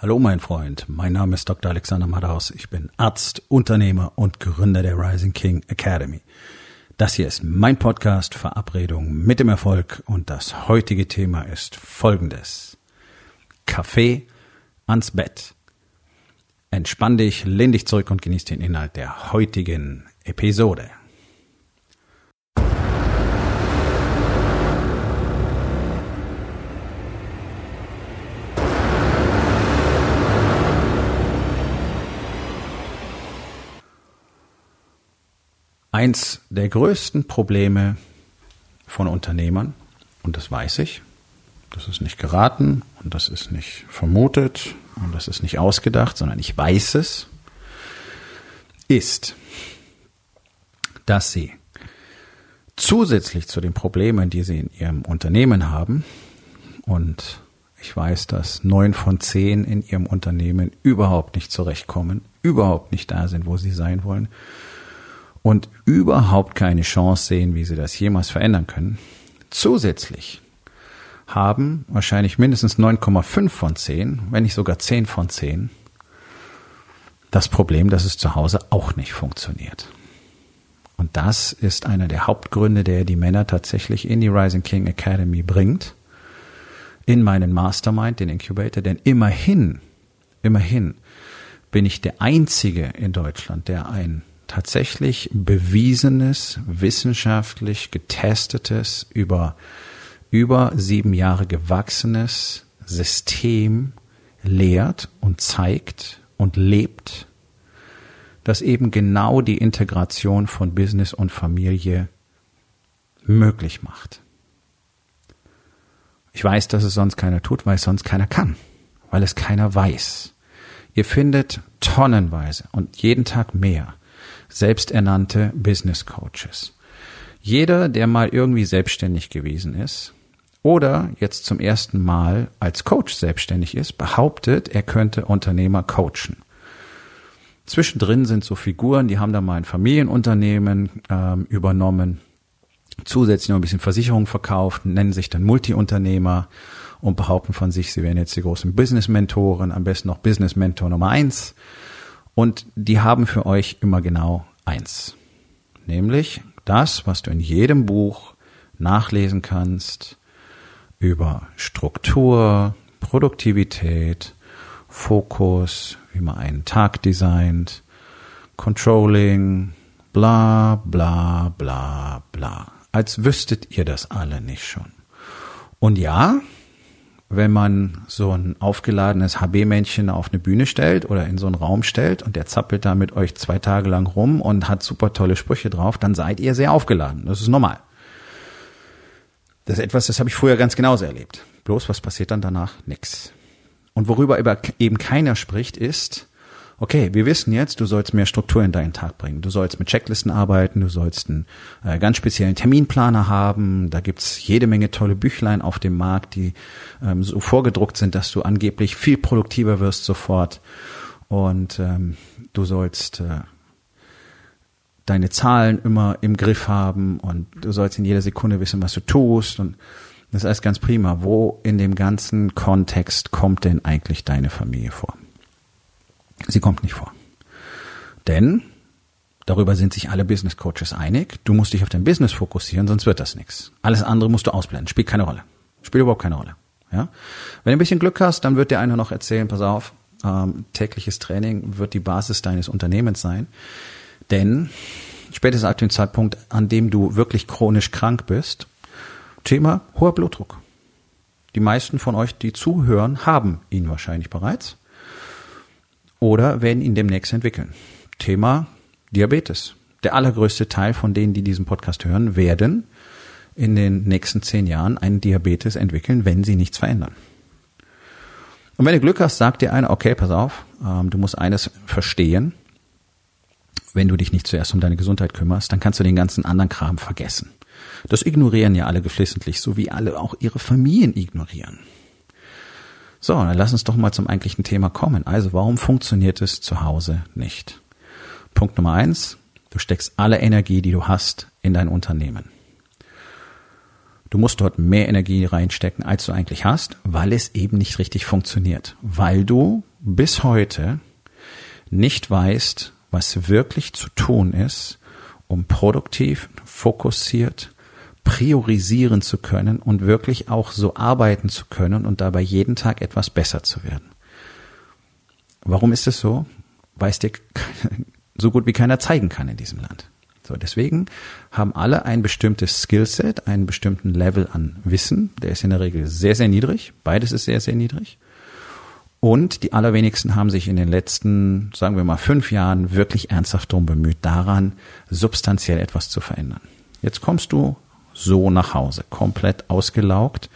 Hallo mein Freund, mein Name ist Dr. Alexander Madaus. Ich bin Arzt, Unternehmer und Gründer der Rising King Academy. Das hier ist mein Podcast Verabredung mit dem Erfolg und das heutige Thema ist folgendes. Kaffee ans Bett. Entspann dich, lehn dich zurück und genieß den Inhalt der heutigen Episode. Eins der größten Probleme von Unternehmern, und das weiß ich, das ist nicht geraten und das ist nicht vermutet und das ist nicht ausgedacht, sondern ich weiß es, ist, dass sie zusätzlich zu den Problemen, die sie in ihrem Unternehmen haben, und ich weiß, dass neun von zehn in ihrem Unternehmen überhaupt nicht zurechtkommen, überhaupt nicht da sind, wo sie sein wollen, und überhaupt keine Chance sehen, wie sie das jemals verändern können. Zusätzlich haben wahrscheinlich mindestens 9,5 von 10, wenn nicht sogar 10 von 10, das Problem, dass es zu Hause auch nicht funktioniert. Und das ist einer der Hauptgründe, der die Männer tatsächlich in die Rising King Academy bringt, in meinen Mastermind, den Incubator, denn immerhin, immerhin bin ich der Einzige in Deutschland, der ein tatsächlich bewiesenes, wissenschaftlich getestetes, über über sieben Jahre gewachsenes System lehrt und zeigt und lebt, das eben genau die Integration von Business und Familie möglich macht. Ich weiß, dass es sonst keiner tut, weil es sonst keiner kann, weil es keiner weiß. Ihr findet tonnenweise und jeden Tag mehr selbsternannte Business Coaches. Jeder, der mal irgendwie selbstständig gewesen ist oder jetzt zum ersten Mal als Coach selbstständig ist, behauptet, er könnte Unternehmer coachen. Zwischendrin sind so Figuren, die haben da mal ein Familienunternehmen ähm, übernommen, zusätzlich noch ein bisschen Versicherung verkauft, nennen sich dann Multiunternehmer und behaupten von sich, sie wären jetzt die großen Business-Mentoren, am besten noch Business-Mentor Nummer eins. Und die haben für euch immer genau eins. Nämlich das, was du in jedem Buch nachlesen kannst über Struktur, Produktivität, Fokus, wie man einen Tag designt, Controlling, bla bla bla bla. Als wüsstet ihr das alle nicht schon. Und ja, wenn man so ein aufgeladenes HB-Männchen auf eine Bühne stellt oder in so einen Raum stellt und der zappelt da mit euch zwei Tage lang rum und hat super tolle Sprüche drauf, dann seid ihr sehr aufgeladen. Das ist normal. Das ist etwas, das habe ich früher ganz genauso erlebt. Bloß was passiert dann danach? Nix. Und worüber eben keiner spricht, ist, okay, wir wissen jetzt, du sollst mehr Struktur in deinen Tag bringen. Du sollst mit Checklisten arbeiten, du sollst einen äh, ganz speziellen Terminplaner haben. Da gibt's jede Menge tolle Büchlein auf dem Markt, die ähm, so vorgedruckt sind, dass du angeblich viel produktiver wirst sofort. Und ähm, du sollst äh, deine Zahlen immer im Griff haben und du sollst in jeder Sekunde wissen, was du tust. Und das ist alles ganz prima. Wo in dem ganzen Kontext kommt denn eigentlich deine Familie vor? Sie kommt nicht vor. Denn darüber sind sich alle Business Coaches einig. Du musst dich auf dein Business fokussieren, sonst wird das nichts. Alles andere musst du ausblenden. Spielt keine Rolle. Spielt überhaupt keine Rolle. Ja? Wenn du ein bisschen Glück hast, dann wird dir einer noch erzählen, pass auf, ähm, tägliches Training wird die Basis deines Unternehmens sein. Denn spätestens ab dem Zeitpunkt, an dem du wirklich chronisch krank bist, Thema hoher Blutdruck. Die meisten von euch, die zuhören, haben ihn wahrscheinlich bereits oder werden ihn demnächst entwickeln. Thema Diabetes. Der allergrößte Teil von denen, die diesen Podcast hören, werden in den nächsten zehn Jahren einen Diabetes entwickeln, wenn sie nichts verändern. Und wenn du Glück hast, sagt dir einer, okay, pass auf, ähm, du musst eines verstehen. Wenn du dich nicht zuerst um deine Gesundheit kümmerst, dann kannst du den ganzen anderen Kram vergessen. Das ignorieren ja alle geflissentlich, so wie alle auch ihre Familien ignorieren. So, dann lass uns doch mal zum eigentlichen Thema kommen. Also, warum funktioniert es zu Hause nicht? Punkt Nummer eins, du steckst alle Energie, die du hast, in dein Unternehmen. Du musst dort mehr Energie reinstecken, als du eigentlich hast, weil es eben nicht richtig funktioniert. Weil du bis heute nicht weißt, was wirklich zu tun ist, um produktiv, fokussiert, priorisieren zu können und wirklich auch so arbeiten zu können und dabei jeden Tag etwas besser zu werden. Warum ist es so? Weil es dir so gut wie keiner zeigen kann in diesem Land. So, deswegen haben alle ein bestimmtes Skillset, einen bestimmten Level an Wissen. Der ist in der Regel sehr, sehr niedrig. Beides ist sehr, sehr niedrig. Und die allerwenigsten haben sich in den letzten, sagen wir mal, fünf Jahren wirklich ernsthaft darum bemüht, daran substanziell etwas zu verändern. Jetzt kommst du so nach Hause, komplett ausgelaugt.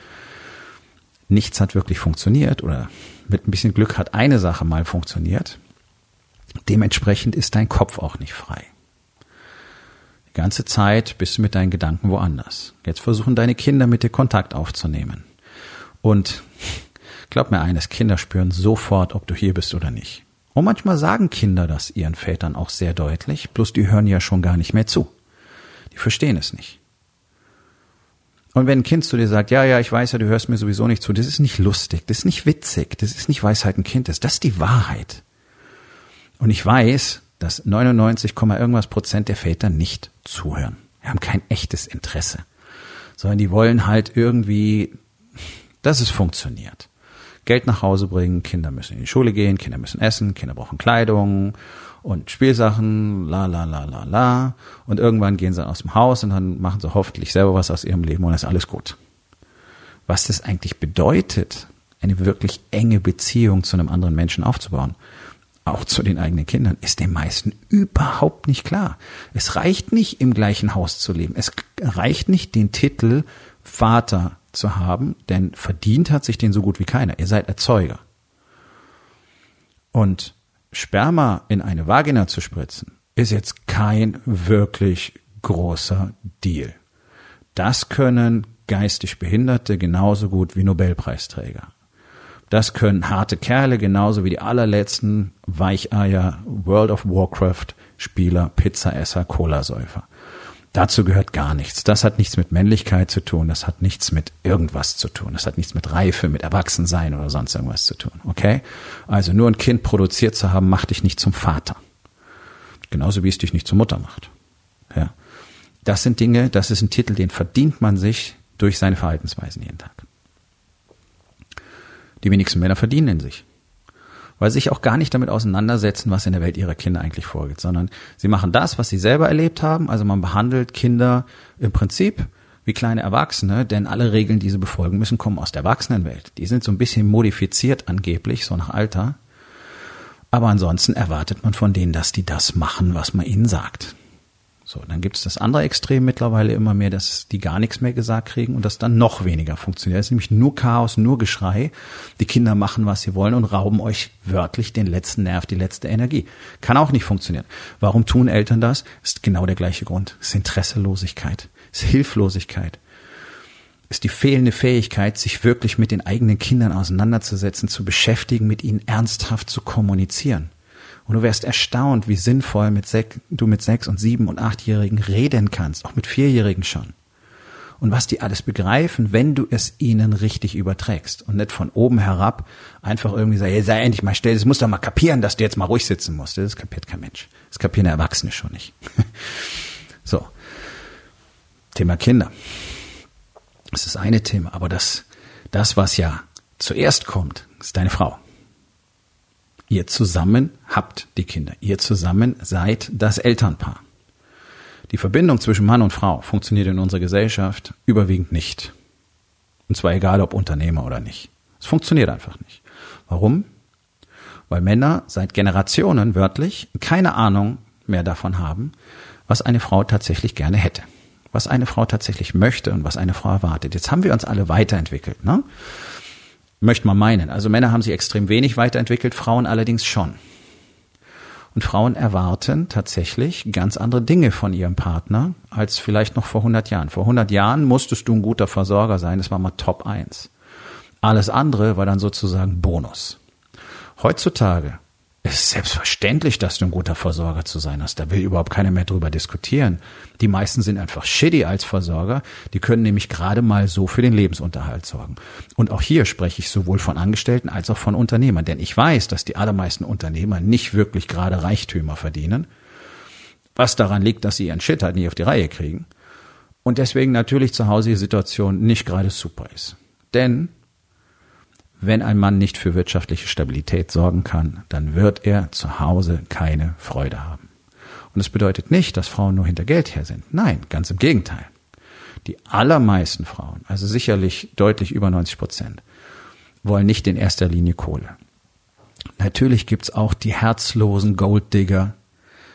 Nichts hat wirklich funktioniert oder mit ein bisschen Glück hat eine Sache mal funktioniert. Dementsprechend ist dein Kopf auch nicht frei. Die ganze Zeit bist du mit deinen Gedanken woanders. Jetzt versuchen deine Kinder mit dir Kontakt aufzunehmen. Und glaub mir eines, Kinder spüren sofort, ob du hier bist oder nicht. Und manchmal sagen Kinder das ihren Vätern auch sehr deutlich, bloß die hören ja schon gar nicht mehr zu. Die verstehen es nicht. Und wenn ein Kind zu dir sagt, ja, ja, ich weiß ja, du hörst mir sowieso nicht zu, das ist nicht lustig, das ist nicht witzig, das ist nicht Weisheit ein Kind ist, das ist die Wahrheit. Und ich weiß, dass 99, irgendwas Prozent der Väter nicht zuhören. Wir haben kein echtes Interesse, sondern die wollen halt irgendwie, dass es funktioniert. Geld nach Hause bringen, Kinder müssen in die Schule gehen, Kinder müssen essen, Kinder brauchen Kleidung und Spielsachen, la la la la la. Und irgendwann gehen sie aus dem Haus und dann machen sie hoffentlich selber was aus ihrem Leben und ist alles gut. Was das eigentlich bedeutet, eine wirklich enge Beziehung zu einem anderen Menschen aufzubauen, auch zu den eigenen Kindern, ist den meisten überhaupt nicht klar. Es reicht nicht, im gleichen Haus zu leben. Es reicht nicht, den Titel Vater zu haben, denn verdient hat sich den so gut wie keiner. Ihr seid Erzeuger. Und Sperma in eine Vagina zu spritzen, ist jetzt kein wirklich großer Deal. Das können geistig Behinderte genauso gut wie Nobelpreisträger. Das können harte Kerle genauso wie die allerletzten Weicheier, World of Warcraft Spieler, Pizzaesser, Cola-Säufer. Dazu gehört gar nichts. Das hat nichts mit Männlichkeit zu tun. Das hat nichts mit irgendwas zu tun. Das hat nichts mit Reife, mit Erwachsensein oder sonst irgendwas zu tun. Okay? Also nur ein Kind produziert zu haben, macht dich nicht zum Vater. Genauso wie es dich nicht zur Mutter macht. Ja. Das sind Dinge, das ist ein Titel, den verdient man sich durch seine Verhaltensweisen jeden Tag. Die wenigsten Männer verdienen in sich. Weil sie sich auch gar nicht damit auseinandersetzen, was in der Welt ihrer Kinder eigentlich vorgeht, sondern sie machen das, was sie selber erlebt haben. Also man behandelt Kinder im Prinzip wie kleine Erwachsene, denn alle Regeln, die sie befolgen müssen, kommen aus der Erwachsenenwelt. Die sind so ein bisschen modifiziert angeblich, so nach Alter. Aber ansonsten erwartet man von denen, dass die das machen, was man ihnen sagt. So, dann gibt es das andere Extrem mittlerweile immer mehr, dass die gar nichts mehr gesagt kriegen und das dann noch weniger funktioniert. Es ist nämlich nur Chaos, nur Geschrei. Die Kinder machen, was sie wollen und rauben euch wörtlich den letzten Nerv, die letzte Energie. Kann auch nicht funktionieren. Warum tun Eltern das? Ist genau der gleiche Grund. Ist Interesselosigkeit, es ist Hilflosigkeit, ist die fehlende Fähigkeit, sich wirklich mit den eigenen Kindern auseinanderzusetzen, zu beschäftigen, mit ihnen ernsthaft zu kommunizieren. Und du wärst erstaunt, wie sinnvoll mit sech, du mit sechs und sieben und achtjährigen reden kannst, auch mit vierjährigen schon. Und was die alles begreifen, wenn du es ihnen richtig überträgst und nicht von oben herab einfach irgendwie sagst, hey, sei endlich mal still, das musst du mal kapieren, dass du jetzt mal ruhig sitzen musst. Das kapiert kein Mensch. Das kapieren Erwachsene schon nicht. so. Thema Kinder. Das ist eine Thema, aber das, das, was ja zuerst kommt, ist deine Frau. Ihr zusammen habt die Kinder. Ihr zusammen seid das Elternpaar. Die Verbindung zwischen Mann und Frau funktioniert in unserer Gesellschaft überwiegend nicht. Und zwar egal ob Unternehmer oder nicht. Es funktioniert einfach nicht. Warum? Weil Männer seit Generationen wörtlich keine Ahnung mehr davon haben, was eine Frau tatsächlich gerne hätte. Was eine Frau tatsächlich möchte und was eine Frau erwartet. Jetzt haben wir uns alle weiterentwickelt. Ne? Möchte man meinen. Also Männer haben sich extrem wenig weiterentwickelt, Frauen allerdings schon. Und Frauen erwarten tatsächlich ganz andere Dinge von ihrem Partner als vielleicht noch vor 100 Jahren. Vor 100 Jahren musstest du ein guter Versorger sein, das war mal Top 1. Alles andere war dann sozusagen Bonus. Heutzutage Es ist selbstverständlich, dass du ein guter Versorger zu sein hast. Da will überhaupt keiner mehr drüber diskutieren. Die meisten sind einfach shitty als Versorger. Die können nämlich gerade mal so für den Lebensunterhalt sorgen. Und auch hier spreche ich sowohl von Angestellten als auch von Unternehmern. Denn ich weiß, dass die allermeisten Unternehmer nicht wirklich gerade Reichtümer verdienen. Was daran liegt, dass sie ihren Shit halt nicht auf die Reihe kriegen. Und deswegen natürlich zu Hause die Situation nicht gerade super ist. Denn wenn ein Mann nicht für wirtschaftliche Stabilität sorgen kann, dann wird er zu Hause keine Freude haben. Und es bedeutet nicht, dass Frauen nur hinter Geld her sind. Nein, ganz im Gegenteil. Die allermeisten Frauen, also sicherlich deutlich über 90 Prozent, wollen nicht in erster Linie Kohle. Natürlich gibt's auch die herzlosen Golddigger,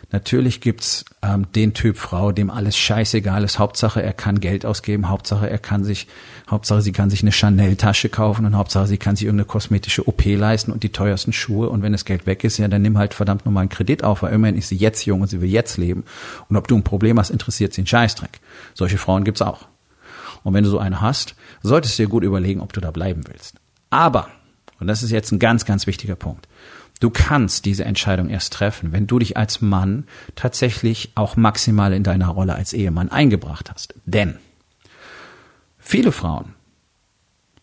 Natürlich gibt's ähm, den Typ Frau, dem alles scheißegal ist. Hauptsache, er kann Geld ausgeben. Hauptsache, er kann sich, Hauptsache, sie kann sich eine Chanel-Tasche kaufen und Hauptsache, sie kann sich irgendeine kosmetische OP leisten und die teuersten Schuhe. Und wenn das Geld weg ist, ja, dann nimm halt verdammt nochmal einen Kredit auf, weil immerhin ist sie jetzt jung und sie will jetzt leben. Und ob du ein Problem hast, interessiert sie einen Scheißdreck. Solche Frauen gibt's auch. Und wenn du so eine hast, solltest du dir gut überlegen, ob du da bleiben willst. Aber, und das ist jetzt ein ganz, ganz wichtiger Punkt, Du kannst diese Entscheidung erst treffen, wenn du dich als Mann tatsächlich auch maximal in deiner Rolle als Ehemann eingebracht hast. Denn viele Frauen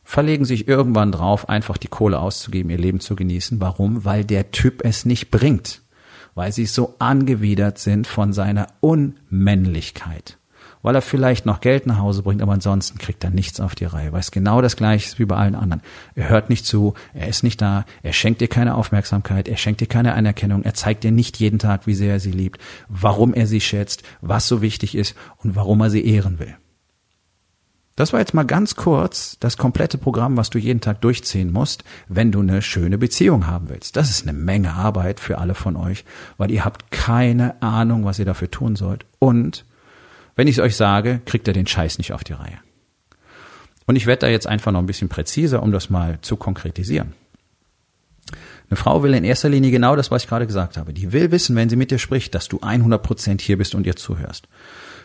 verlegen sich irgendwann drauf, einfach die Kohle auszugeben, ihr Leben zu genießen. Warum? Weil der Typ es nicht bringt. Weil sie so angewidert sind von seiner Unmännlichkeit weil er vielleicht noch Geld nach Hause bringt, aber ansonsten kriegt er nichts auf die Reihe, weil es genau das gleiche wie bei allen anderen. Er hört nicht zu, er ist nicht da, er schenkt dir keine Aufmerksamkeit, er schenkt dir keine Anerkennung, er zeigt dir nicht jeden Tag, wie sehr er sie liebt, warum er sie schätzt, was so wichtig ist und warum er sie ehren will. Das war jetzt mal ganz kurz das komplette Programm, was du jeden Tag durchziehen musst, wenn du eine schöne Beziehung haben willst. Das ist eine Menge Arbeit für alle von euch, weil ihr habt keine Ahnung, was ihr dafür tun sollt. Und wenn ich es euch sage, kriegt er den Scheiß nicht auf die Reihe. Und ich werde da jetzt einfach noch ein bisschen präziser, um das mal zu konkretisieren. Eine Frau will in erster Linie genau das, was ich gerade gesagt habe. Die will wissen, wenn sie mit dir spricht, dass du 100 Prozent hier bist und ihr zuhörst.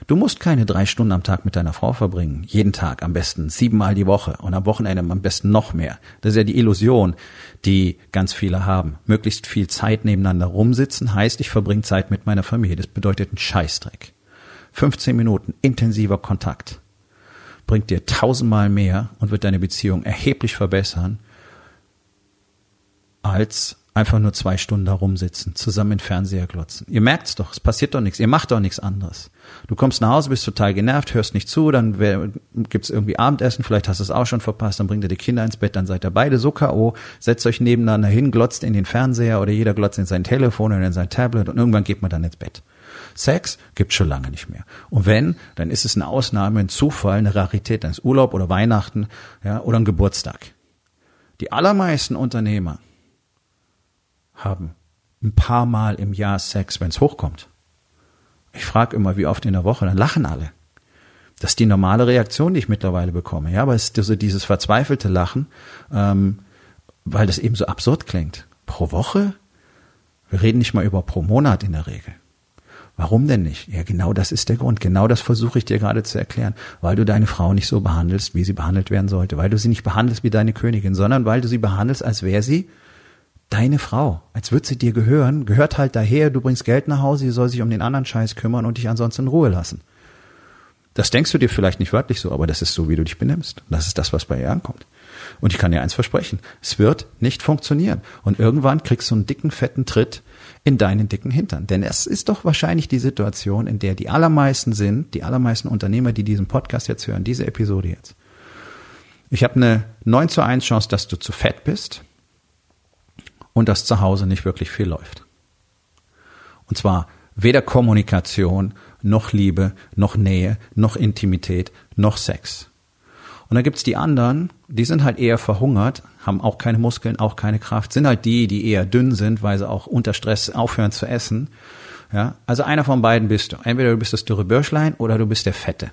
Du musst keine drei Stunden am Tag mit deiner Frau verbringen. Jeden Tag am besten siebenmal die Woche und am Wochenende am besten noch mehr. Das ist ja die Illusion, die ganz viele haben. Möglichst viel Zeit nebeneinander rumsitzen heißt, ich verbringe Zeit mit meiner Familie. Das bedeutet einen Scheißdreck. 15 Minuten intensiver Kontakt bringt dir tausendmal mehr und wird deine Beziehung erheblich verbessern, als einfach nur zwei Stunden da rumsitzen, zusammen in Fernseher glotzen. Ihr merkt's doch, es passiert doch nichts, ihr macht doch nichts anderes. Du kommst nach Hause, bist total genervt, hörst nicht zu, dann gibt's irgendwie Abendessen, vielleicht hast du es auch schon verpasst, dann bringt ihr die Kinder ins Bett, dann seid ihr beide so K.O., setzt euch nebeneinander hin, glotzt in den Fernseher oder jeder glotzt in sein Telefon oder in sein Tablet und irgendwann geht man dann ins Bett. Sex gibt's schon lange nicht mehr. Und wenn, dann ist es eine Ausnahme, ein Zufall, eine Rarität, dann ist Urlaub oder Weihnachten, ja, oder ein Geburtstag. Die allermeisten Unternehmer haben ein paar Mal im Jahr Sex, wenn es hochkommt. Ich frage immer, wie oft in der Woche, dann lachen alle. Das ist die normale Reaktion, die ich mittlerweile bekomme. Ja, aber es ist so dieses verzweifelte Lachen, ähm, weil das eben so absurd klingt. Pro Woche? Wir reden nicht mal über pro Monat in der Regel. Warum denn nicht? Ja, genau das ist der Grund. Genau das versuche ich dir gerade zu erklären. Weil du deine Frau nicht so behandelst, wie sie behandelt werden sollte. Weil du sie nicht behandelst wie deine Königin, sondern weil du sie behandelst, als wäre sie deine Frau. Als würde sie dir gehören. Gehört halt daher, du bringst Geld nach Hause, sie soll sich um den anderen Scheiß kümmern und dich ansonsten in Ruhe lassen. Das denkst du dir vielleicht nicht wörtlich so, aber das ist so, wie du dich benimmst. Das ist das, was bei ihr ankommt. Und ich kann dir eins versprechen. Es wird nicht funktionieren. Und irgendwann kriegst du einen dicken, fetten Tritt in deinen dicken Hintern. Denn es ist doch wahrscheinlich die Situation, in der die allermeisten sind, die allermeisten Unternehmer, die diesen Podcast jetzt hören, diese Episode jetzt. Ich habe eine 9 zu 1 Chance, dass du zu fett bist und dass zu Hause nicht wirklich viel läuft. Und zwar weder Kommunikation, noch Liebe, noch Nähe, noch Intimität, noch Sex. Und dann gibt's die anderen, die sind halt eher verhungert, haben auch keine Muskeln, auch keine Kraft, sind halt die, die eher dünn sind, weil sie auch unter Stress aufhören zu essen. Ja, also einer von beiden bist du. Entweder du bist das dürre Bürschlein oder du bist der Fette.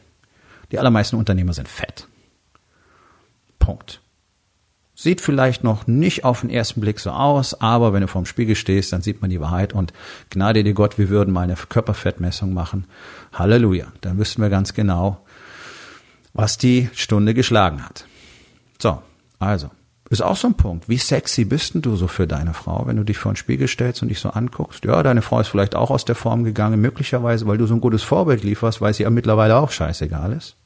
Die allermeisten Unternehmer sind fett. Punkt. Sieht vielleicht noch nicht auf den ersten Blick so aus, aber wenn du vorm Spiegel stehst, dann sieht man die Wahrheit und gnade dir Gott, wir würden mal eine Körperfettmessung machen. Halleluja. Dann wüssten wir ganz genau, was die Stunde geschlagen hat. So, also, ist auch so ein Punkt. Wie sexy bist denn du so für deine Frau, wenn du dich vor den Spiegel stellst und dich so anguckst? Ja, deine Frau ist vielleicht auch aus der Form gegangen, möglicherweise, weil du so ein gutes Vorbild lieferst, weil sie ja mittlerweile auch scheißegal ist.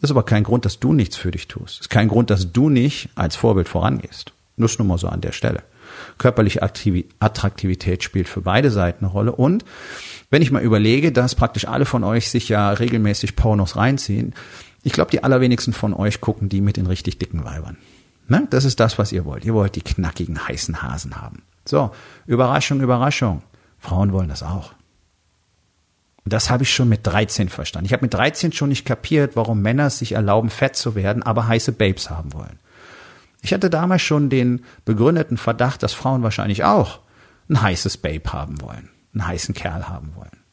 Das ist aber kein Grund, dass du nichts für dich tust. Das ist kein Grund, dass du nicht als Vorbild vorangehst. Nur nur mal so an der Stelle. Körperliche Attraktivität spielt für beide Seiten eine Rolle. Und wenn ich mal überlege, dass praktisch alle von euch sich ja regelmäßig Pornos reinziehen, ich glaube, die allerwenigsten von euch gucken die mit den richtig dicken Weibern. Ne? Das ist das, was ihr wollt. Ihr wollt die knackigen, heißen Hasen haben. So, Überraschung, Überraschung. Frauen wollen das auch. Und das habe ich schon mit 13 verstanden. Ich habe mit 13 schon nicht kapiert, warum Männer sich erlauben, fett zu werden, aber heiße Babes haben wollen. Ich hatte damals schon den begründeten Verdacht, dass Frauen wahrscheinlich auch ein heißes Babe haben wollen, einen heißen Kerl haben wollen.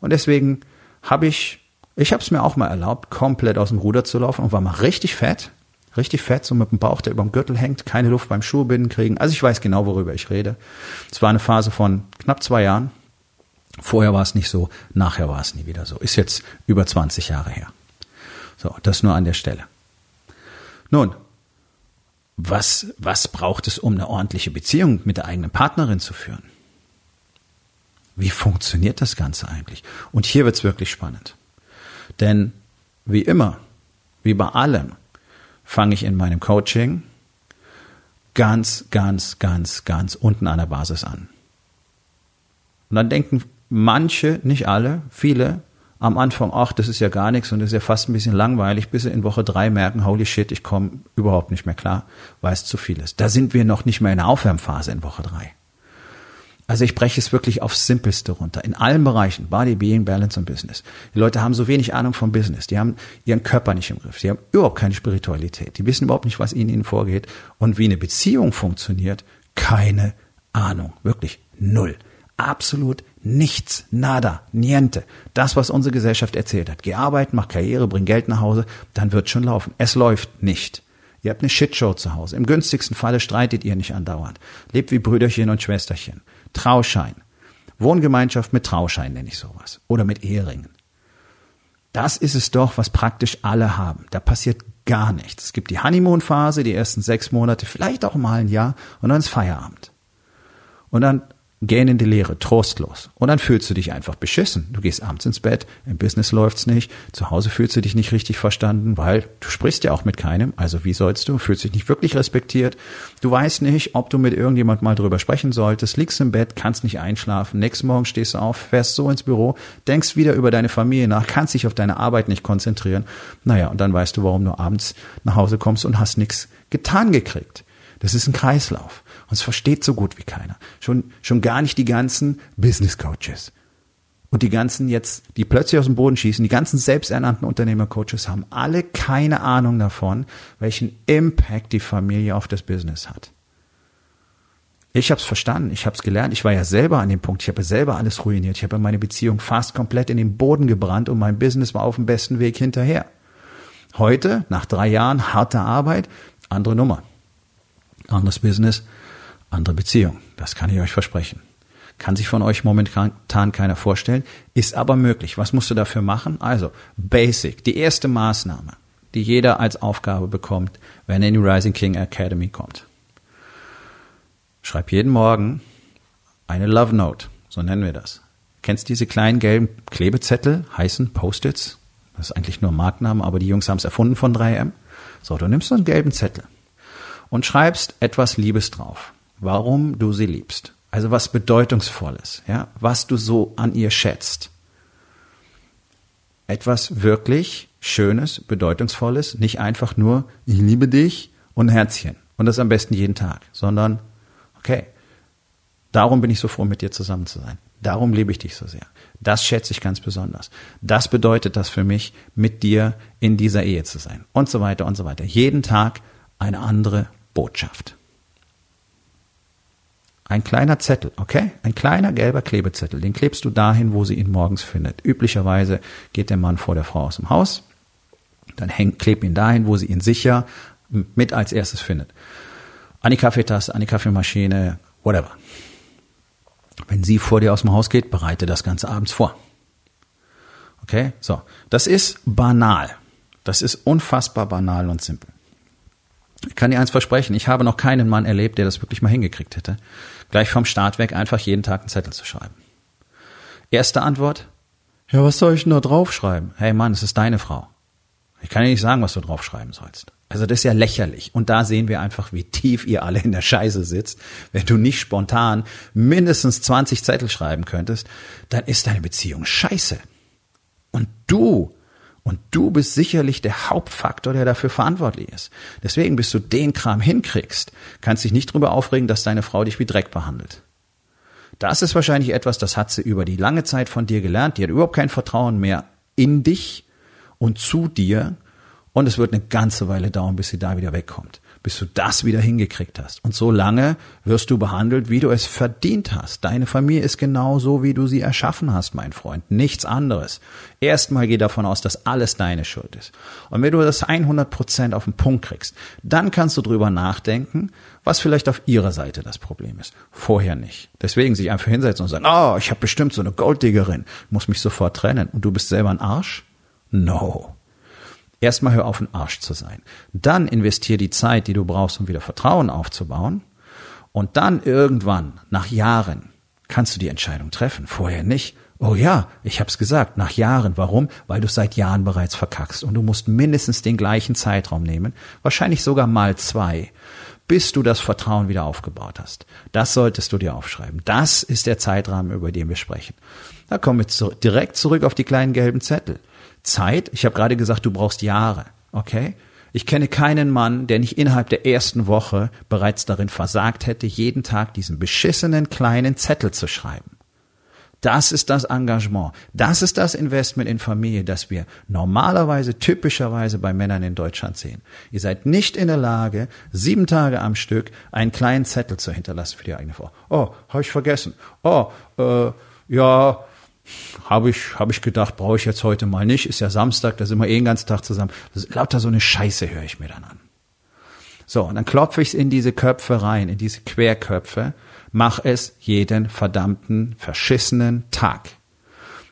Und deswegen habe ich, ich habe es mir auch mal erlaubt, komplett aus dem Ruder zu laufen und war mal richtig fett richtig fett, so mit dem Bauch, der über dem Gürtel hängt, keine Luft beim Schuhbinden kriegen. Also ich weiß genau, worüber ich rede. Es war eine Phase von knapp zwei Jahren. Vorher war es nicht so, nachher war es nie wieder so. Ist jetzt über 20 Jahre her. So, das nur an der Stelle. Nun, was, was braucht es, um eine ordentliche Beziehung mit der eigenen Partnerin zu führen? Wie funktioniert das Ganze eigentlich? Und hier wird's wirklich spannend. Denn wie immer, wie bei allem, fange ich in meinem Coaching ganz, ganz, ganz, ganz unten an der Basis an. Und dann denken manche, nicht alle, viele am Anfang, ach, das ist ja gar nichts und das ist ja fast ein bisschen langweilig, bis sie in Woche drei merken, holy shit, ich komme überhaupt nicht mehr klar, weil es zu viel ist. Da sind wir noch nicht mehr in der Aufwärmphase in Woche drei. Also ich breche es wirklich aufs Simpelste runter. In allen Bereichen, Body, Being, Balance und Business. Die Leute haben so wenig Ahnung vom Business. Die haben ihren Körper nicht im Griff. Die haben überhaupt keine Spiritualität. Die wissen überhaupt nicht, was in ihnen vorgeht. Und wie eine Beziehung funktioniert, keine Ahnung. Wirklich null. Absolut nichts. Nada. Niente. Das, was unsere Gesellschaft erzählt hat. Geh arbeiten, mach Karriere, bring Geld nach Hause, dann wird schon laufen. Es läuft nicht. Ihr habt eine Shitshow zu Hause. Im günstigsten Falle streitet ihr nicht andauernd. Lebt wie Brüderchen und Schwesterchen. Trauschein. Wohngemeinschaft mit Trauschein nenne ich sowas. Oder mit Eheringen. Das ist es doch, was praktisch alle haben. Da passiert gar nichts. Es gibt die Honeymoon-Phase, die ersten sechs Monate, vielleicht auch mal ein Jahr, und dann ist Feierabend. Und dann gähnende Leere, trostlos. Und dann fühlst du dich einfach beschissen. Du gehst abends ins Bett, im Business läuft's nicht, zu Hause fühlst du dich nicht richtig verstanden, weil du sprichst ja auch mit keinem. Also wie sollst du? Fühlst dich nicht wirklich respektiert. Du weißt nicht, ob du mit irgendjemand mal drüber sprechen solltest, liegst im Bett, kannst nicht einschlafen. Nächsten Morgen stehst du auf, fährst so ins Büro, denkst wieder über deine Familie nach, kannst dich auf deine Arbeit nicht konzentrieren. Naja, und dann weißt du, warum du abends nach Hause kommst und hast nichts getan gekriegt. Das ist ein Kreislauf. Und es versteht so gut wie keiner. Schon, schon gar nicht die ganzen Business Coaches. Und die ganzen jetzt, die plötzlich aus dem Boden schießen, die ganzen selbsternannten Unternehmercoaches haben alle keine Ahnung davon, welchen Impact die Familie auf das Business hat. Ich habe es verstanden, ich habe es gelernt, ich war ja selber an dem Punkt, ich habe selber alles ruiniert, ich habe meine Beziehung fast komplett in den Boden gebrannt und mein Business war auf dem besten Weg hinterher. Heute, nach drei Jahren harter Arbeit, andere Nummer. Anderes Business, andere Beziehung. Das kann ich euch versprechen. Kann sich von euch momentan keiner vorstellen, ist aber möglich. Was musst du dafür machen? Also, Basic, die erste Maßnahme, die jeder als Aufgabe bekommt, wenn er in die Rising King Academy kommt. Schreib jeden Morgen eine Love Note, so nennen wir das. Kennst diese kleinen gelben Klebezettel, heißen Post-its? Das ist eigentlich nur ein Markname, aber die Jungs haben es erfunden von 3M. So, du nimmst so einen gelben Zettel und schreibst etwas Liebes drauf warum du sie liebst. Also was Bedeutungsvolles, ja, was du so an ihr schätzt. Etwas wirklich Schönes, Bedeutungsvolles, nicht einfach nur, ich liebe dich und Herzchen. Und das am besten jeden Tag, sondern, okay, darum bin ich so froh, mit dir zusammen zu sein. Darum liebe ich dich so sehr. Das schätze ich ganz besonders. Das bedeutet das für mich, mit dir in dieser Ehe zu sein. Und so weiter und so weiter. Jeden Tag eine andere Botschaft. Ein kleiner Zettel, okay? Ein kleiner gelber Klebezettel. Den klebst du dahin, wo sie ihn morgens findet. Üblicherweise geht der Mann vor der Frau aus dem Haus. Dann häng, kleb ihn dahin, wo sie ihn sicher mit als erstes findet. An die Kaffeetasse, an die Kaffeemaschine, whatever. Wenn sie vor dir aus dem Haus geht, bereite das Ganze abends vor. Okay? So. Das ist banal. Das ist unfassbar banal und simpel. Ich kann dir eins versprechen, ich habe noch keinen Mann erlebt, der das wirklich mal hingekriegt hätte, gleich vom Start weg einfach jeden Tag einen Zettel zu schreiben. Erste Antwort, ja, was soll ich denn da draufschreiben? Hey Mann, es ist deine Frau. Ich kann dir nicht sagen, was du draufschreiben sollst. Also das ist ja lächerlich. Und da sehen wir einfach, wie tief ihr alle in der Scheiße sitzt. Wenn du nicht spontan mindestens 20 Zettel schreiben könntest, dann ist deine Beziehung scheiße. Und du und du bist sicherlich der Hauptfaktor, der dafür verantwortlich ist. Deswegen, bis du den Kram hinkriegst, kannst dich nicht drüber aufregen, dass deine Frau dich wie Dreck behandelt. Das ist wahrscheinlich etwas, das hat sie über die lange Zeit von dir gelernt. Die hat überhaupt kein Vertrauen mehr in dich und zu dir. Und es wird eine ganze Weile dauern, bis sie da wieder wegkommt bis du das wieder hingekriegt hast. Und so lange wirst du behandelt, wie du es verdient hast. Deine Familie ist genau so, wie du sie erschaffen hast, mein Freund. Nichts anderes. Erstmal geh davon aus, dass alles deine Schuld ist. Und wenn du das 100 Prozent auf den Punkt kriegst, dann kannst du drüber nachdenken, was vielleicht auf ihrer Seite das Problem ist. Vorher nicht. Deswegen sich einfach hinsetzen und sagen, oh, ich habe bestimmt so eine Golddiggerin, muss mich sofort trennen. Und du bist selber ein Arsch? No. Erstmal hör auf, ein Arsch zu sein. Dann investier die Zeit, die du brauchst, um wieder Vertrauen aufzubauen. Und dann irgendwann, nach Jahren, kannst du die Entscheidung treffen. Vorher nicht. Oh ja, ich hab's gesagt, nach Jahren. Warum? Weil du seit Jahren bereits verkackst. Und du musst mindestens den gleichen Zeitraum nehmen, wahrscheinlich sogar mal zwei, bis du das Vertrauen wieder aufgebaut hast. Das solltest du dir aufschreiben. Das ist der Zeitrahmen, über den wir sprechen. Da kommen wir zu, direkt zurück auf die kleinen gelben Zettel. Zeit. Ich habe gerade gesagt, du brauchst Jahre. Okay? Ich kenne keinen Mann, der nicht innerhalb der ersten Woche bereits darin versagt hätte, jeden Tag diesen beschissenen kleinen Zettel zu schreiben. Das ist das Engagement. Das ist das Investment in Familie, das wir normalerweise, typischerweise bei Männern in Deutschland sehen. Ihr seid nicht in der Lage, sieben Tage am Stück einen kleinen Zettel zu hinterlassen für die eigene Frau. Oh, habe ich vergessen. Oh, äh, ja, habe ich, hab ich gedacht, brauche ich jetzt heute mal nicht. Ist ja Samstag, da sind wir eh den ganzen Tag zusammen. lauter so eine Scheiße höre ich mir dann an. So, und dann klopfe ich es in diese Köpfe rein, in diese Querköpfe, mach es jeden verdammten, verschissenen Tag.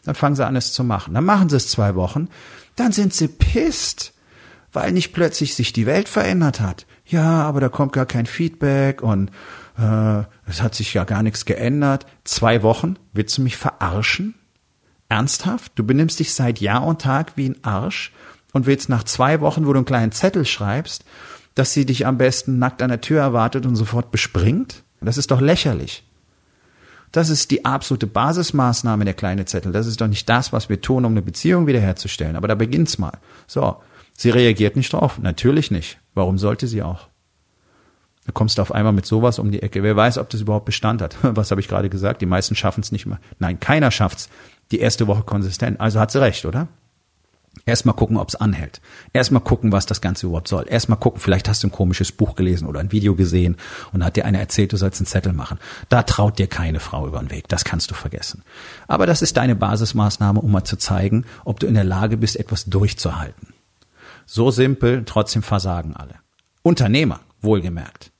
Dann fangen sie an, es zu machen. Dann machen sie es zwei Wochen, dann sind sie pisst, weil nicht plötzlich sich die Welt verändert hat. Ja, aber da kommt gar kein Feedback und äh, es hat sich ja gar nichts geändert. Zwei Wochen, willst du mich verarschen? Ernsthaft? Du benimmst dich seit Jahr und Tag wie ein Arsch und willst nach zwei Wochen, wo du einen kleinen Zettel schreibst, dass sie dich am besten nackt an der Tür erwartet und sofort bespringt? Das ist doch lächerlich. Das ist die absolute Basismaßnahme der kleine Zettel. Das ist doch nicht das, was wir tun, um eine Beziehung wiederherzustellen. Aber da beginnt's mal. So. Sie reagiert nicht drauf. Natürlich nicht. Warum sollte sie auch? Da kommst du auf einmal mit sowas um die Ecke. Wer weiß, ob das überhaupt Bestand hat. Was habe ich gerade gesagt? Die meisten schaffen es nicht mehr. Nein, keiner schafft's die erste Woche konsistent. Also hat sie recht, oder? Erstmal gucken, ob es anhält. Erstmal gucken, was das Ganze überhaupt soll. Erstmal gucken, vielleicht hast du ein komisches Buch gelesen oder ein Video gesehen und hat dir einer erzählt, du sollst einen Zettel machen. Da traut dir keine Frau über den Weg. Das kannst du vergessen. Aber das ist deine Basismaßnahme, um mal zu zeigen, ob du in der Lage bist, etwas durchzuhalten. So simpel, trotzdem versagen alle. Unternehmer, wohlgemerkt.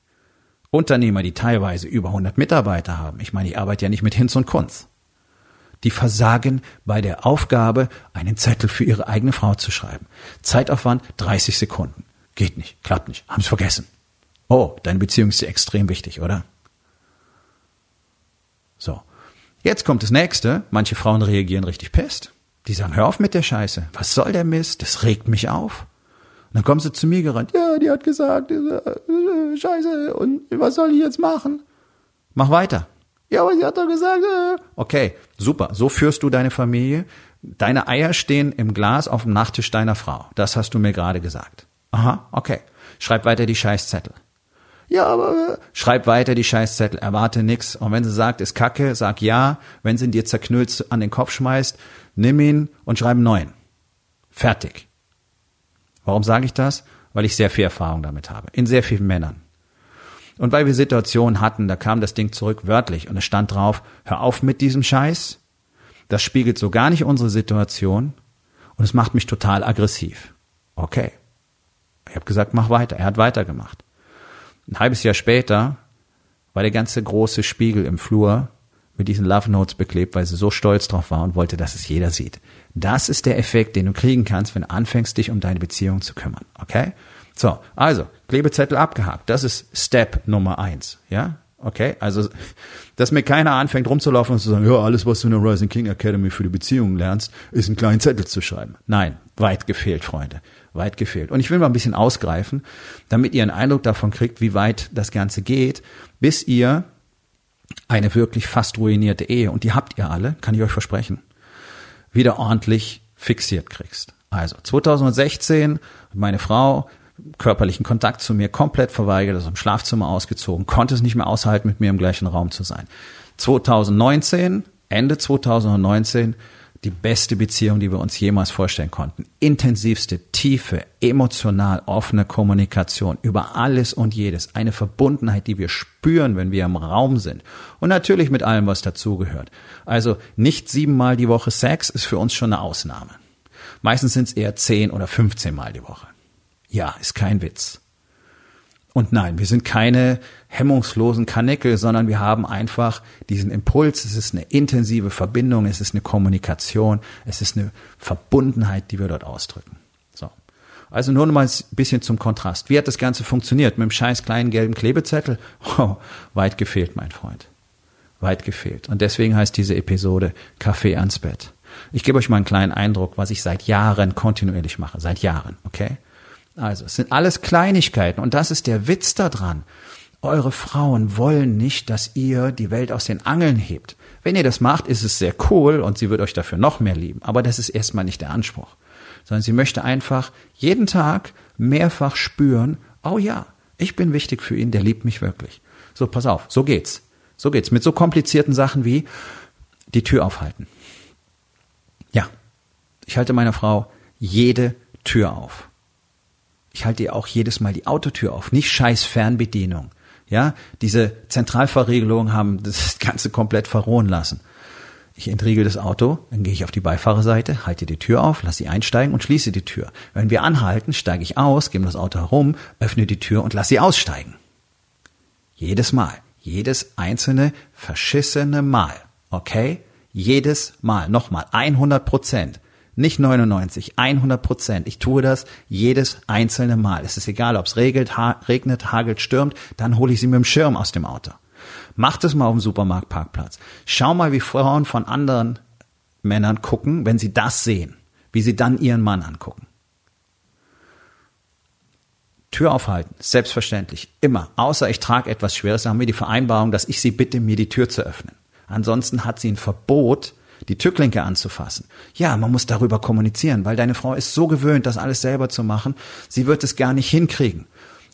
Unternehmer, die teilweise über 100 Mitarbeiter haben. Ich meine, ich arbeite ja nicht mit Hinz und Kunz die versagen bei der Aufgabe, einen Zettel für ihre eigene Frau zu schreiben. Zeitaufwand 30 Sekunden. Geht nicht, klappt nicht, haben es vergessen. Oh, deine Beziehung ist dir extrem wichtig, oder? So. Jetzt kommt das nächste. Manche Frauen reagieren richtig pest. Die sagen, hör auf mit der Scheiße. Was soll der Mist? Das regt mich auf. Und dann kommen sie zu mir gerannt. Ja, die hat gesagt, äh, Scheiße. Und was soll ich jetzt machen? Mach weiter. Ja, aber sie hat doch gesagt, äh. okay, super. So führst du deine Familie. Deine Eier stehen im Glas auf dem Nachttisch deiner Frau. Das hast du mir gerade gesagt. Aha, okay. Schreib weiter die Scheißzettel. Ja, aber äh. schreib weiter die Scheißzettel, erwarte nix. Und wenn sie sagt, ist Kacke, sag ja. Wenn sie ihn dir zerknüllt an den Kopf schmeißt, nimm ihn und schreib einen neuen. Fertig. Warum sage ich das? Weil ich sehr viel Erfahrung damit habe. In sehr vielen Männern. Und weil wir Situationen hatten, da kam das Ding zurück wörtlich und es stand drauf, hör auf mit diesem Scheiß. Das spiegelt so gar nicht unsere Situation und es macht mich total aggressiv. Okay. Ich habe gesagt, mach weiter. Er hat weitergemacht. Ein halbes Jahr später war der ganze große Spiegel im Flur mit diesen Love Notes beklebt, weil sie so stolz drauf war und wollte, dass es jeder sieht. Das ist der Effekt, den du kriegen kannst, wenn du anfängst, dich um deine Beziehung zu kümmern. Okay? So, also, Klebezettel abgehakt. Das ist Step Nummer eins, ja? Okay, also, dass mir keiner anfängt rumzulaufen und zu sagen, ja, alles, was du in der Rising King Academy für die Beziehungen lernst, ist einen kleinen Zettel zu schreiben. Nein, weit gefehlt, Freunde. Weit gefehlt. Und ich will mal ein bisschen ausgreifen, damit ihr einen Eindruck davon kriegt, wie weit das Ganze geht, bis ihr eine wirklich fast ruinierte Ehe, und die habt ihr alle, kann ich euch versprechen, wieder ordentlich fixiert kriegst. Also 2016, meine Frau körperlichen Kontakt zu mir komplett verweigert, also im Schlafzimmer ausgezogen, konnte es nicht mehr aushalten, mit mir im gleichen Raum zu sein. 2019, Ende 2019, die beste Beziehung, die wir uns jemals vorstellen konnten. Intensivste, tiefe, emotional offene Kommunikation über alles und jedes. Eine Verbundenheit, die wir spüren, wenn wir im Raum sind. Und natürlich mit allem, was dazugehört. Also nicht siebenmal die Woche Sex ist für uns schon eine Ausnahme. Meistens sind es eher zehn oder 15 Mal die Woche. Ja, ist kein Witz. Und nein, wir sind keine hemmungslosen Kanickel, sondern wir haben einfach diesen Impuls. Es ist eine intensive Verbindung, es ist eine Kommunikation, es ist eine Verbundenheit, die wir dort ausdrücken. So. Also nur noch mal ein bisschen zum Kontrast. Wie hat das Ganze funktioniert? Mit dem scheiß kleinen gelben Klebezettel? Oh, weit gefehlt, mein Freund. Weit gefehlt. Und deswegen heißt diese Episode Kaffee ans Bett. Ich gebe euch mal einen kleinen Eindruck, was ich seit Jahren kontinuierlich mache. Seit Jahren, okay? Also, es sind alles Kleinigkeiten und das ist der Witz daran. Eure Frauen wollen nicht, dass ihr die Welt aus den Angeln hebt. Wenn ihr das macht, ist es sehr cool und sie wird euch dafür noch mehr lieben. Aber das ist erstmal nicht der Anspruch. Sondern sie möchte einfach jeden Tag mehrfach spüren, oh ja, ich bin wichtig für ihn, der liebt mich wirklich. So, pass auf, so geht's. So geht's. Mit so komplizierten Sachen wie die Tür aufhalten. Ja, ich halte meiner Frau jede Tür auf ich halte ihr auch jedes Mal die Autotür auf, nicht scheiß Fernbedienung. Ja, diese Zentralverriegelungen haben das Ganze komplett verrohen lassen. Ich entriegel das Auto, dann gehe ich auf die Beifahrerseite, halte die Tür auf, lasse sie einsteigen und schließe die Tür. Wenn wir anhalten, steige ich aus, gehe das Auto herum, öffne die Tür und lasse sie aussteigen. Jedes Mal. Jedes einzelne verschissene Mal. Okay? Jedes Mal. Nochmal. 100 Prozent. Nicht 99, 100 Prozent. Ich tue das jedes einzelne Mal. Es ist egal, ob es regelt, ha regnet, hagelt, stürmt, dann hole ich sie mit dem Schirm aus dem Auto. Mach das mal auf dem Supermarktparkplatz. Schau mal, wie Frauen von anderen Männern gucken, wenn sie das sehen, wie sie dann ihren Mann angucken. Tür aufhalten, selbstverständlich, immer. Außer ich trage etwas Schweres, haben wir die Vereinbarung, dass ich sie bitte, mir die Tür zu öffnen. Ansonsten hat sie ein Verbot, die Türklinke anzufassen. Ja, man muss darüber kommunizieren, weil deine Frau ist so gewöhnt, das alles selber zu machen, sie wird es gar nicht hinkriegen.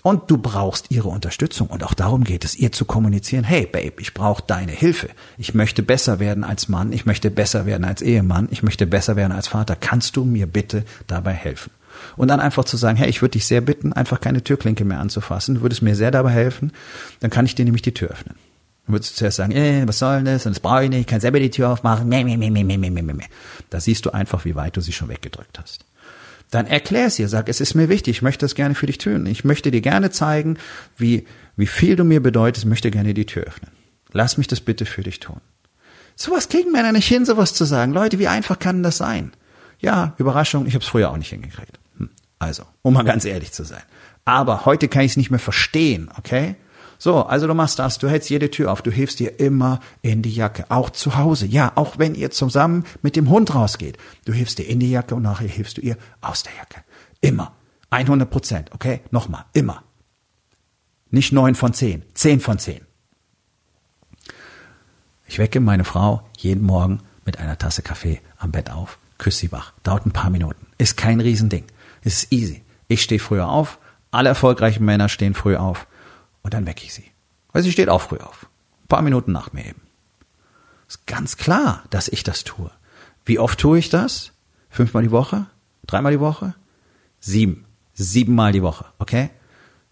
Und du brauchst ihre Unterstützung. Und auch darum geht es, ihr zu kommunizieren. Hey, Babe, ich brauche deine Hilfe. Ich möchte besser werden als Mann. Ich möchte besser werden als Ehemann. Ich möchte besser werden als Vater. Kannst du mir bitte dabei helfen? Und dann einfach zu sagen, hey, ich würde dich sehr bitten, einfach keine Türklinke mehr anzufassen. Du würdest mir sehr dabei helfen. Dann kann ich dir nämlich die Tür öffnen. Dann würdest du zuerst sagen, äh, was soll das? Und das brauche ich nicht, ich kann selber die Tür aufmachen. Meh, meh, meh, meh, meh, meh, meh. Da siehst du einfach, wie weit du sie schon weggedrückt hast. Dann erklär es ihr, sag, es ist mir wichtig, ich möchte das gerne für dich tun. Ich möchte dir gerne zeigen, wie, wie viel du mir bedeutest, ich möchte gerne die Tür öffnen. Lass mich das bitte für dich tun. Sowas kriegen Männer nicht hin, sowas zu sagen. Leute, wie einfach kann das sein? Ja, Überraschung, ich habe es früher auch nicht hingekriegt. Hm. Also, um mal ganz ehrlich zu sein. Aber heute kann ich es nicht mehr verstehen, okay? So, also du machst das, du hältst jede Tür auf, du hilfst dir immer in die Jacke, auch zu Hause. Ja, auch wenn ihr zusammen mit dem Hund rausgeht, du hilfst dir in die Jacke und nachher hilfst du ihr aus der Jacke. Immer. 100 Prozent, okay? Nochmal, immer. Nicht neun von zehn, zehn von zehn. Ich wecke meine Frau jeden Morgen mit einer Tasse Kaffee am Bett auf, küsse sie wach. Dauert ein paar Minuten. Ist kein Riesending. Ist easy. Ich stehe früher auf. Alle erfolgreichen Männer stehen früh auf. Und dann wecke ich sie. Weil sie steht auch früh auf. Ein paar Minuten nach mir eben. Ist ganz klar, dass ich das tue. Wie oft tue ich das? Fünfmal die Woche? Dreimal die Woche? Sieben. Siebenmal die Woche, okay?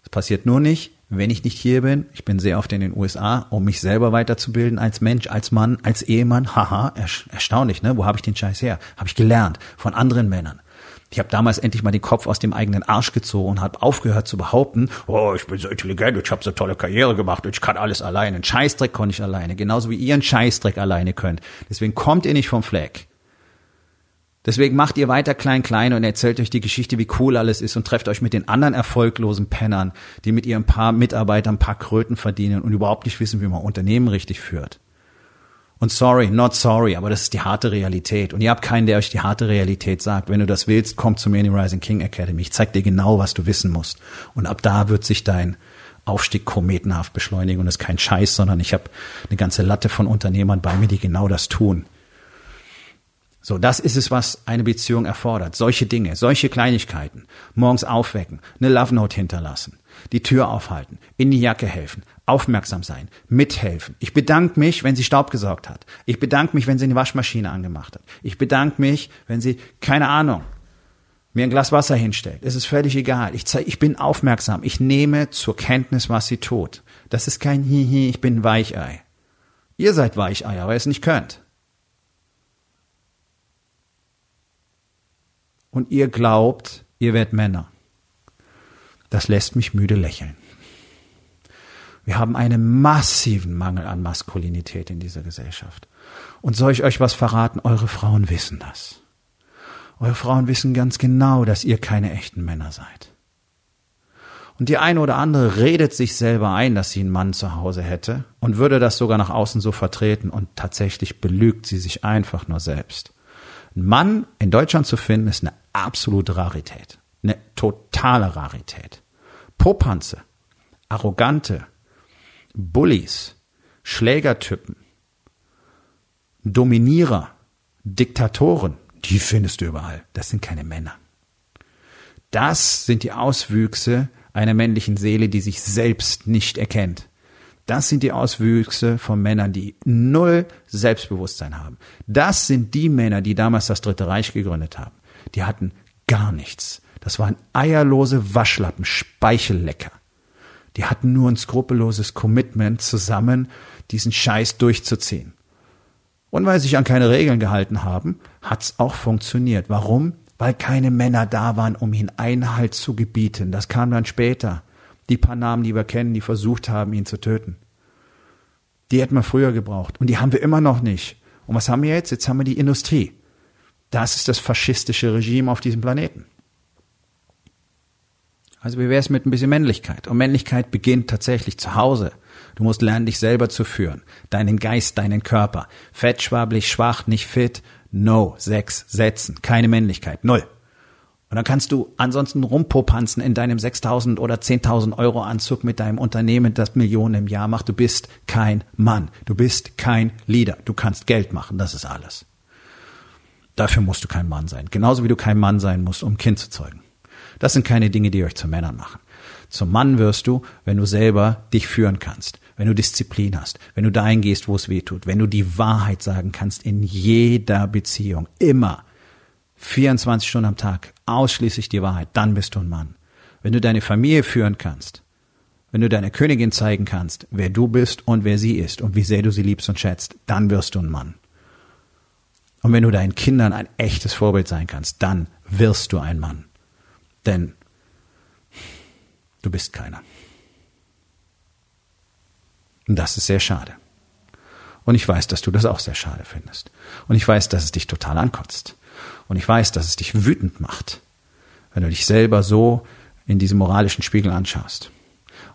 Das passiert nur nicht, wenn ich nicht hier bin. Ich bin sehr oft in den USA, um mich selber weiterzubilden als Mensch, als Mann, als Ehemann. Haha, erstaunlich, ne? Wo habe ich den Scheiß her? Habe ich gelernt von anderen Männern. Ich habe damals endlich mal den Kopf aus dem eigenen Arsch gezogen und habe aufgehört zu behaupten, oh, ich bin so intelligent, ich habe so tolle Karriere gemacht, ich kann alles alleine. Einen Scheißdreck konnte ich alleine, genauso wie ihr einen Scheißdreck alleine könnt. Deswegen kommt ihr nicht vom Fleck. Deswegen macht ihr weiter klein klein und erzählt euch die Geschichte, wie cool alles ist und trefft euch mit den anderen erfolglosen Pennern, die mit ihren paar Mitarbeitern ein paar Kröten verdienen und überhaupt nicht wissen, wie man Unternehmen richtig führt. Und sorry, not sorry, aber das ist die harte Realität. Und ihr habt keinen, der euch die harte Realität sagt. Wenn du das willst, komm zu mir in die Rising King Academy. Ich zeig dir genau, was du wissen musst. Und ab da wird sich dein Aufstieg kometenhaft beschleunigen. Und das ist kein Scheiß, sondern ich habe eine ganze Latte von Unternehmern bei mir, die genau das tun. So, das ist es, was eine Beziehung erfordert. Solche Dinge, solche Kleinigkeiten. Morgens aufwecken, eine Love Note hinterlassen, die Tür aufhalten, in die Jacke helfen, aufmerksam sein, mithelfen. Ich bedanke mich, wenn sie Staub gesaugt hat. Ich bedanke mich, wenn sie eine Waschmaschine angemacht hat. Ich bedanke mich, wenn sie, keine Ahnung, mir ein Glas Wasser hinstellt. Es ist völlig egal. Ich, zeig, ich bin aufmerksam. Ich nehme zur Kenntnis, was sie tut. Das ist kein Hihi, ich bin Weichei. Ihr seid Weichei, aber ihr es nicht könnt. und ihr glaubt, ihr werdet Männer. Das lässt mich müde lächeln. Wir haben einen massiven Mangel an Maskulinität in dieser Gesellschaft. Und soll ich euch was verraten? Eure Frauen wissen das. Eure Frauen wissen ganz genau, dass ihr keine echten Männer seid. Und die eine oder andere redet sich selber ein, dass sie einen Mann zu Hause hätte und würde das sogar nach außen so vertreten und tatsächlich belügt sie sich einfach nur selbst. Ein Mann in Deutschland zu finden, ist eine absolute Rarität. Eine totale Rarität. Popanze, arrogante, Bullies, Schlägertypen, Dominierer, Diktatoren, die findest du überall. Das sind keine Männer. Das sind die Auswüchse einer männlichen Seele, die sich selbst nicht erkennt. Das sind die Auswüchse von Männern, die null Selbstbewusstsein haben. Das sind die Männer, die damals das Dritte Reich gegründet haben. Die hatten gar nichts. Das waren eierlose Waschlappen, Speichellecker. Die hatten nur ein skrupelloses Commitment, zusammen diesen Scheiß durchzuziehen. Und weil sie sich an keine Regeln gehalten haben, hat's auch funktioniert. Warum? Weil keine Männer da waren, um ihnen Einhalt zu gebieten. Das kam dann später die paar Namen, die wir kennen, die versucht haben, ihn zu töten. Die hätten wir früher gebraucht. Und die haben wir immer noch nicht. Und was haben wir jetzt? Jetzt haben wir die Industrie. Das ist das faschistische Regime auf diesem Planeten. Also wie wäre es mit ein bisschen Männlichkeit? Und Männlichkeit beginnt tatsächlich zu Hause. Du musst lernen, dich selber zu führen. Deinen Geist, deinen Körper. Fett, schwablich, schwach, nicht fit. No. Sechs Sätzen. Keine Männlichkeit. Null. Und dann kannst du ansonsten rumpopanzen in deinem 6.000 oder 10.000 Euro Anzug mit deinem Unternehmen, das Millionen im Jahr macht. Du bist kein Mann. Du bist kein Leader. Du kannst Geld machen. Das ist alles. Dafür musst du kein Mann sein. Genauso wie du kein Mann sein musst, um Kind zu zeugen. Das sind keine Dinge, die euch zu Männern machen. Zum Mann wirst du, wenn du selber dich führen kannst, wenn du Disziplin hast, wenn du dahin gehst, wo es weh tut, wenn du die Wahrheit sagen kannst in jeder Beziehung, immer 24 Stunden am Tag, ausschließlich die Wahrheit, dann bist du ein Mann. Wenn du deine Familie führen kannst, wenn du deiner Königin zeigen kannst, wer du bist und wer sie ist und wie sehr du sie liebst und schätzt, dann wirst du ein Mann. Und wenn du deinen Kindern ein echtes Vorbild sein kannst, dann wirst du ein Mann. Denn du bist keiner. Und das ist sehr schade. Und ich weiß, dass du das auch sehr schade findest. Und ich weiß, dass es dich total ankotzt. Und ich weiß, dass es dich wütend macht, wenn du dich selber so in diesem moralischen Spiegel anschaust.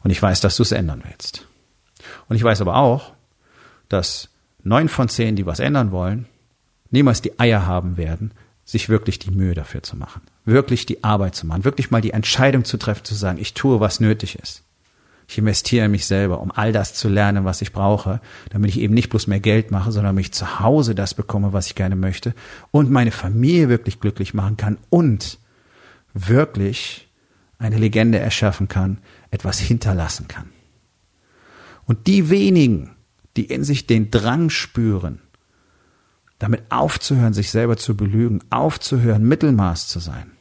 Und ich weiß, dass du es ändern willst. Und ich weiß aber auch, dass neun von zehn, die was ändern wollen, niemals die Eier haben werden, sich wirklich die Mühe dafür zu machen, wirklich die Arbeit zu machen, wirklich mal die Entscheidung zu treffen, zu sagen, ich tue, was nötig ist. Ich investiere in mich selber, um all das zu lernen, was ich brauche, damit ich eben nicht bloß mehr Geld mache, sondern damit ich zu Hause das bekomme, was ich gerne möchte und meine Familie wirklich glücklich machen kann und wirklich eine Legende erschaffen kann, etwas hinterlassen kann. Und die wenigen, die in sich den Drang spüren, damit aufzuhören, sich selber zu belügen, aufzuhören, Mittelmaß zu sein,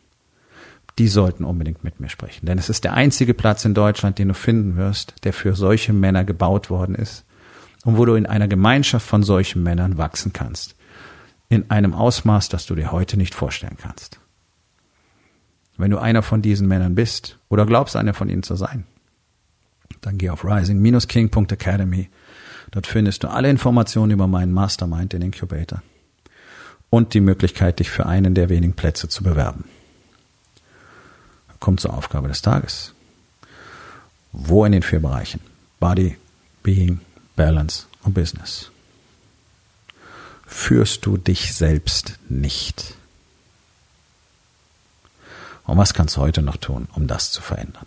die sollten unbedingt mit mir sprechen. Denn es ist der einzige Platz in Deutschland, den du finden wirst, der für solche Männer gebaut worden ist und wo du in einer Gemeinschaft von solchen Männern wachsen kannst. In einem Ausmaß, das du dir heute nicht vorstellen kannst. Wenn du einer von diesen Männern bist oder glaubst, einer von ihnen zu sein, dann geh auf rising-king.academy. Dort findest du alle Informationen über meinen Mastermind, den Incubator. Und die Möglichkeit, dich für einen der wenigen Plätze zu bewerben. Kommt zur Aufgabe des Tages. Wo in den vier Bereichen? Body, Being, Balance und Business. Führst du dich selbst nicht? Und was kannst du heute noch tun, um das zu verändern?